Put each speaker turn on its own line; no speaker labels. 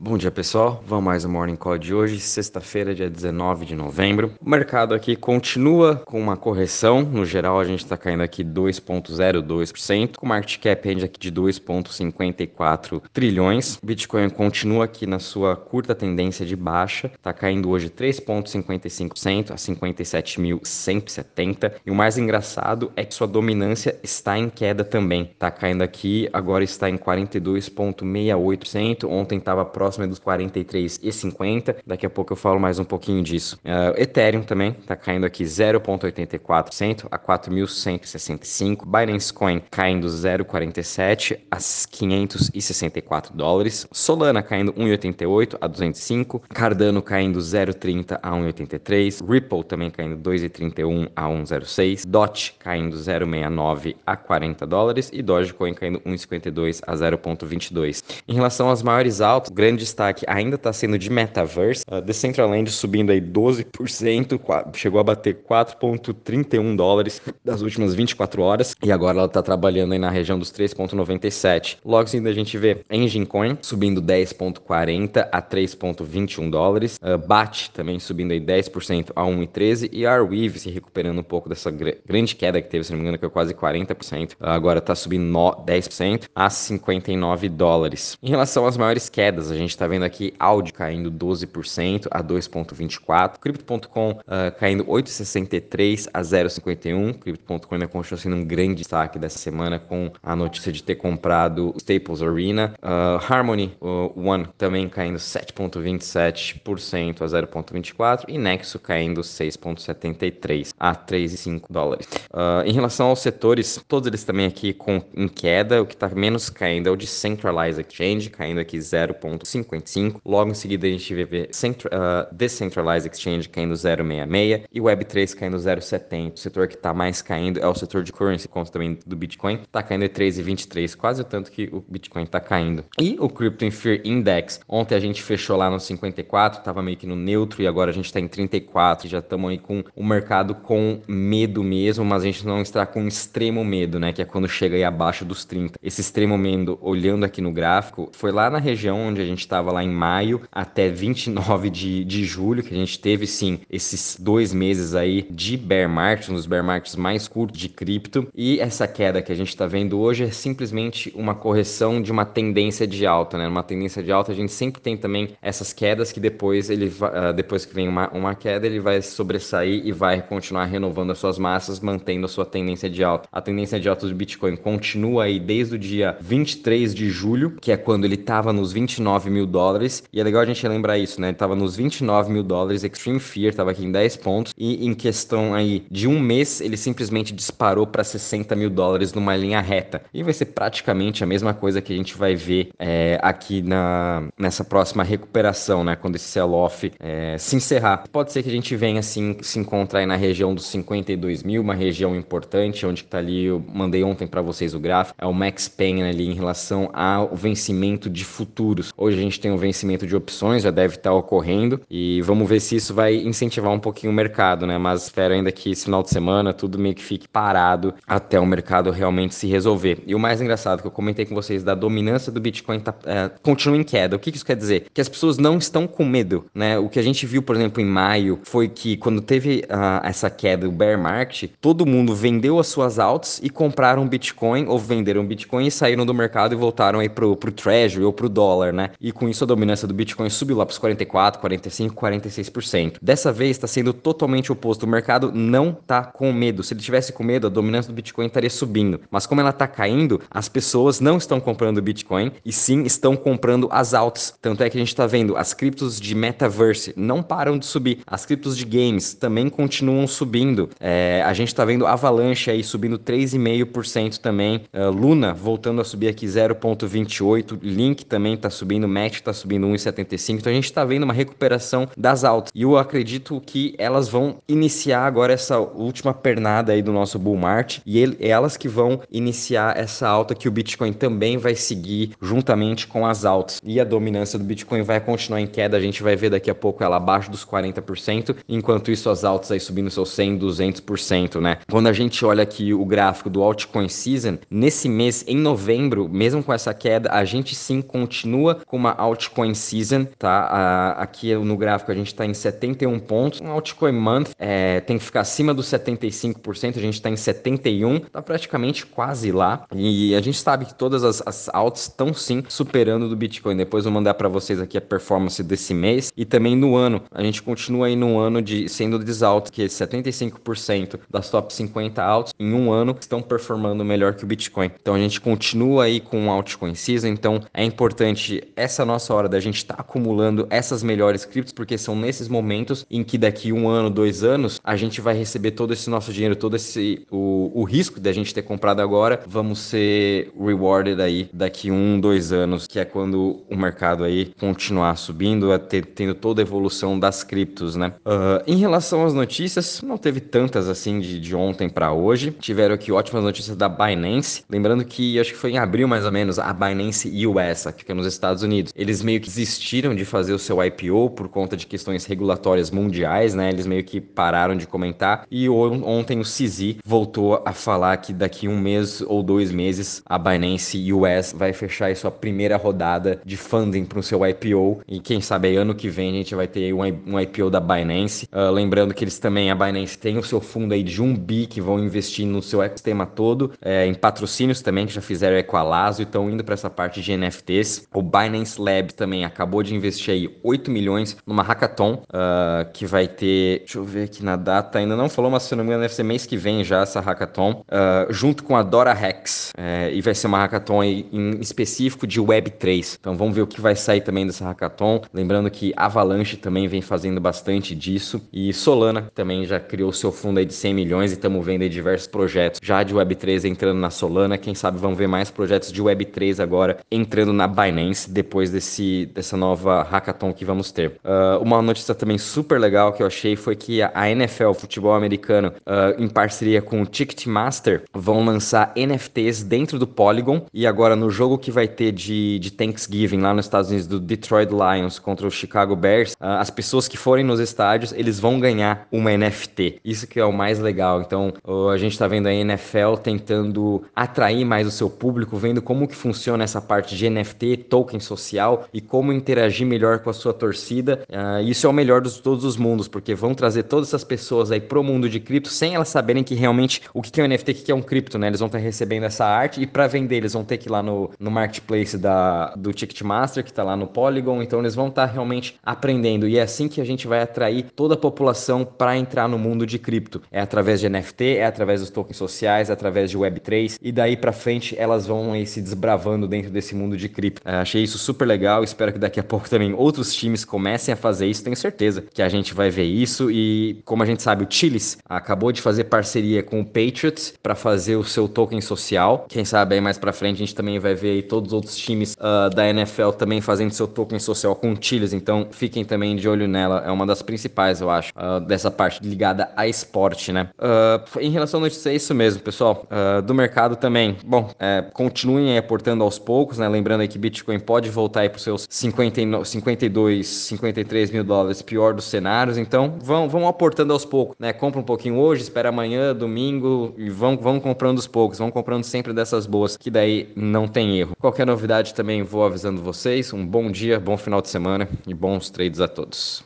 Bom dia pessoal, vamos mais um Morning Call de hoje, sexta-feira, dia 19 de novembro. O mercado aqui continua com uma correção, no geral a gente está caindo aqui 2,02%, com market cap ainda aqui de 2,54 trilhões. Bitcoin continua aqui na sua curta tendência de baixa, está caindo hoje 3,55% a 57.170. E o mais engraçado é que sua dominância está em queda também, está caindo aqui, agora está em 42,68%, ontem estava próximo próxima dos 43,50. Daqui a pouco eu falo mais um pouquinho disso. Uh, Ethereum também está caindo aqui 0,84% a 4.165. Binance Coin caindo 0,47 a 564 dólares. Solana caindo 1,88 a 205. Cardano caindo 0,30 a 1,83. Ripple também caindo 2,31 a 1,06. DOT caindo 0,69 a 40 dólares e Dogecoin caindo 1,52 a 0,22. Em relação às maiores altas, grande destaque ainda está sendo de Metaverse. Uh, Decentraland subindo aí 12%, chegou a bater 4,31 dólares das últimas 24 horas e agora ela está trabalhando aí na região dos 3,97. Logo ainda a gente vê Engine Coin subindo 10,40 a 3,21 dólares. Uh, BAT também subindo aí 10% a 1,13 e Arweave se recuperando um pouco dessa gr grande queda que teve, se não me engano, que é quase 40%. Uh, agora está subindo 10% a 59 dólares. Em relação às maiores quedas, a gente gente está vendo aqui áudio caindo 12% a 2,24%, Crypto.com uh, caindo 8,63% a 0,51%. Crypto.com ainda continua sendo um grande destaque dessa semana com a notícia de ter comprado Staples Arena. Uh, Harmony uh, One também caindo 7,27% a 0,24% e Nexo caindo 6,73% a 3,5 dólares. Uh, em relação aos setores, todos eles também aqui com, em queda, o que está menos caindo é o de Centralized Exchange, caindo aqui 0,5%. 55. Logo em seguida a gente vê Centra, uh, Decentralized Exchange caindo 0,66 e Web3 caindo 0,70. O setor que está mais caindo é o setor de currency, conta também do Bitcoin, está caindo em 3,23, quase o tanto que o Bitcoin está caindo. E o Crypto Fear Index, ontem a gente fechou lá no 54, estava meio que no neutro e agora a gente está em 34 e já estamos aí com o mercado com medo mesmo, mas a gente não está com extremo medo, né? Que é quando chega aí abaixo dos 30. Esse extremo medo, olhando aqui no gráfico, foi lá na região onde a gente estava lá em maio até 29 de, de julho, que a gente teve sim esses dois meses aí de bear market, um dos bear markets mais curtos de cripto. E essa queda que a gente está vendo hoje é simplesmente uma correção de uma tendência de alta, né? Uma tendência de alta a gente sempre tem também essas quedas que depois ele uh, depois que vem uma, uma queda ele vai sobressair e vai continuar renovando as suas massas, mantendo a sua tendência de alta. A tendência de alta do Bitcoin continua aí desde o dia 23 de julho, que é quando ele estava nos 29 mil mil dólares. E é legal a gente lembrar isso, né? Ele tava nos 29 mil dólares, Extreme Fear tava aqui em 10 pontos. E em questão aí de um mês, ele simplesmente disparou para 60 mil dólares numa linha reta. E vai ser praticamente a mesma coisa que a gente vai ver é, aqui na, nessa próxima recuperação, né? Quando esse sell-off é, se encerrar. Pode ser que a gente venha assim, se encontrar aí na região dos 52 mil, uma região importante, onde tá ali, eu mandei ontem para vocês o gráfico, é o Max Pain ali em relação ao vencimento de futuros. Hoje gente tem um vencimento de opções, já deve estar ocorrendo, e vamos ver se isso vai incentivar um pouquinho o mercado, né? Mas espero ainda que esse final de semana tudo meio que fique parado até o mercado realmente se resolver. E o mais engraçado que eu comentei com vocês da dominância do Bitcoin tá, é, continua em queda. O que isso quer dizer? Que as pessoas não estão com medo, né? O que a gente viu, por exemplo, em maio foi que quando teve uh, essa queda, o bear market, todo mundo vendeu as suas altas e compraram Bitcoin ou venderam Bitcoin e saíram do mercado e voltaram aí pro, pro Treasury ou pro dólar, né? Com isso a dominância do Bitcoin subiu lá para os 44, 45, 46%. Dessa vez está sendo totalmente oposto. O mercado não está com medo. Se ele tivesse com medo, a dominância do Bitcoin estaria subindo. Mas como ela está caindo, as pessoas não estão comprando Bitcoin e sim estão comprando as altas. Tanto é que a gente está vendo as criptos de metaverse não param de subir. As criptos de games também continuam subindo. É, a gente está vendo Avalanche aí subindo 3,5% também. Uh, Luna voltando a subir aqui 0,28%. Link também está subindo. Max está subindo 1,75. Então a gente está vendo uma recuperação das altas. E eu acredito que elas vão iniciar agora essa última pernada aí do nosso bull market e ele, elas que vão iniciar essa alta que o Bitcoin também vai seguir juntamente com as altas. E a dominância do Bitcoin vai continuar em queda. A gente vai ver daqui a pouco ela abaixo dos 40%, enquanto isso as altas aí subindo seus 100, 200%, né? Quando a gente olha aqui o gráfico do altcoin season, nesse mês em novembro, mesmo com essa queda, a gente sim continua com uma uma altcoin season, tá? aqui no gráfico a gente está em 71 pontos. Um altcoin month é, tem que ficar acima dos 75%, a gente está em 71, tá praticamente quase lá. E a gente sabe que todas as, as estão sim superando do Bitcoin. Depois eu vou mandar para vocês aqui a performance desse mês e também no ano. A gente continua aí no ano de sendo desalto, que 75% das top 50 altos em um ano estão performando melhor que o Bitcoin. Então a gente continua aí com um altcoin season, então é importante essa nossa hora da gente estar tá acumulando essas melhores criptos, porque são nesses momentos em que daqui um ano, dois anos, a gente vai receber todo esse nosso dinheiro, todo esse o, o risco da gente ter comprado agora, vamos ser rewarded aí daqui um, dois anos, que é quando o mercado aí continuar subindo, ter, tendo toda a evolução das criptos, né? Uh, em relação às notícias, não teve tantas assim de, de ontem para hoje. Tiveram aqui ótimas notícias da Binance. Lembrando que acho que foi em abril mais ou menos a Binance US, que fica nos Estados Unidos. Eles meio que desistiram de fazer o seu IPO por conta de questões regulatórias mundiais, né? Eles meio que pararam de comentar. E ontem o CZ voltou a falar que daqui um mês ou dois meses a Binance US vai fechar sua primeira rodada de funding para o seu IPO. E quem sabe ano que vem a gente vai ter um IPO da Binance. Uh, lembrando que eles também, a Binance tem o seu fundo aí de um bi que vão investir no seu ecossistema todo, é, em patrocínios também, que já fizeram Equalazo e estão indo para essa parte de NFTs. O Binance Lab também acabou de investir aí 8 milhões numa hackathon, uh, que vai ter, deixa eu ver aqui na data, ainda não falou, mas se não me engano deve ser mês que vem já essa hackathon, uh, junto com a Dora Hex, é, e vai ser uma hackathon em específico de Web3. Então vamos ver o que vai sair também dessa hackathon. Lembrando que Avalanche também vem fazendo bastante disso, e Solana também já criou seu fundo aí de 100 milhões e estamos vendo aí diversos projetos já de Web3 entrando na Solana. Quem sabe vão ver mais projetos de Web3 agora entrando na Binance depois desse, dessa nova hackathon que vamos ter. Uh, uma notícia também super legal que eu achei foi que a NFL, futebol americano, uh, em parceria com o Ticketmaster, vão lançar NFTs dentro do Polygon. E agora no jogo que vai ter de, de Thanksgiving lá nos Estados Unidos do Detroit Lions contra o Chicago Bears, uh, as pessoas que forem nos estádios, eles vão ganhar uma NFT. Isso que é o mais legal. Então a gente está vendo a NFL tentando atrair mais o seu público, vendo como que funciona essa parte de NFT, token social e como interagir melhor com a sua torcida. Uh, isso é o melhor de todos os mundos, porque vão trazer todas essas pessoas aí pro mundo de cripto sem elas saberem que realmente o que é um NFT, o que é um cripto, né? Eles vão estar recebendo essa arte e para vender eles vão ter que ir lá no, no marketplace da, do Ticketmaster, que está lá no Polygon, então eles vão estar realmente aprendendo e é assim que a gente vai atrair toda a população para entrar no mundo de cripto. É através de NFT, é através dos tokens sociais, é através de Web3 e daí para frente elas vão aí se desbravando dentro desse mundo de cripto. Uh, achei isso super legal, espero que daqui a pouco também outros times comecem a fazer isso, tenho certeza que a gente vai ver isso e como a gente sabe, o Chiles acabou de fazer parceria com o Patriots para fazer o seu token social. Quem sabe aí mais para frente a gente também vai ver aí todos os outros times uh, da NFL também fazendo seu token social com o Chiles, então fiquem também de olho nela, é uma das principais, eu acho, uh, dessa parte ligada a esporte, né? Uh, em relação à notícia, é isso mesmo, pessoal. do mercado também, bom, é, continuem aportando aos poucos, né? Lembrando aí que Bitcoin pode voltar aí para os seus 50, 52, 53 mil dólares, pior dos cenários. Então, vão, vão aportando aos poucos, né? Compra um pouquinho hoje, espera amanhã, domingo e vão, vão comprando aos poucos. Vão comprando sempre dessas boas, que daí não tem erro. Qualquer novidade também vou avisando vocês. Um bom dia, bom final de semana e bons trades a todos.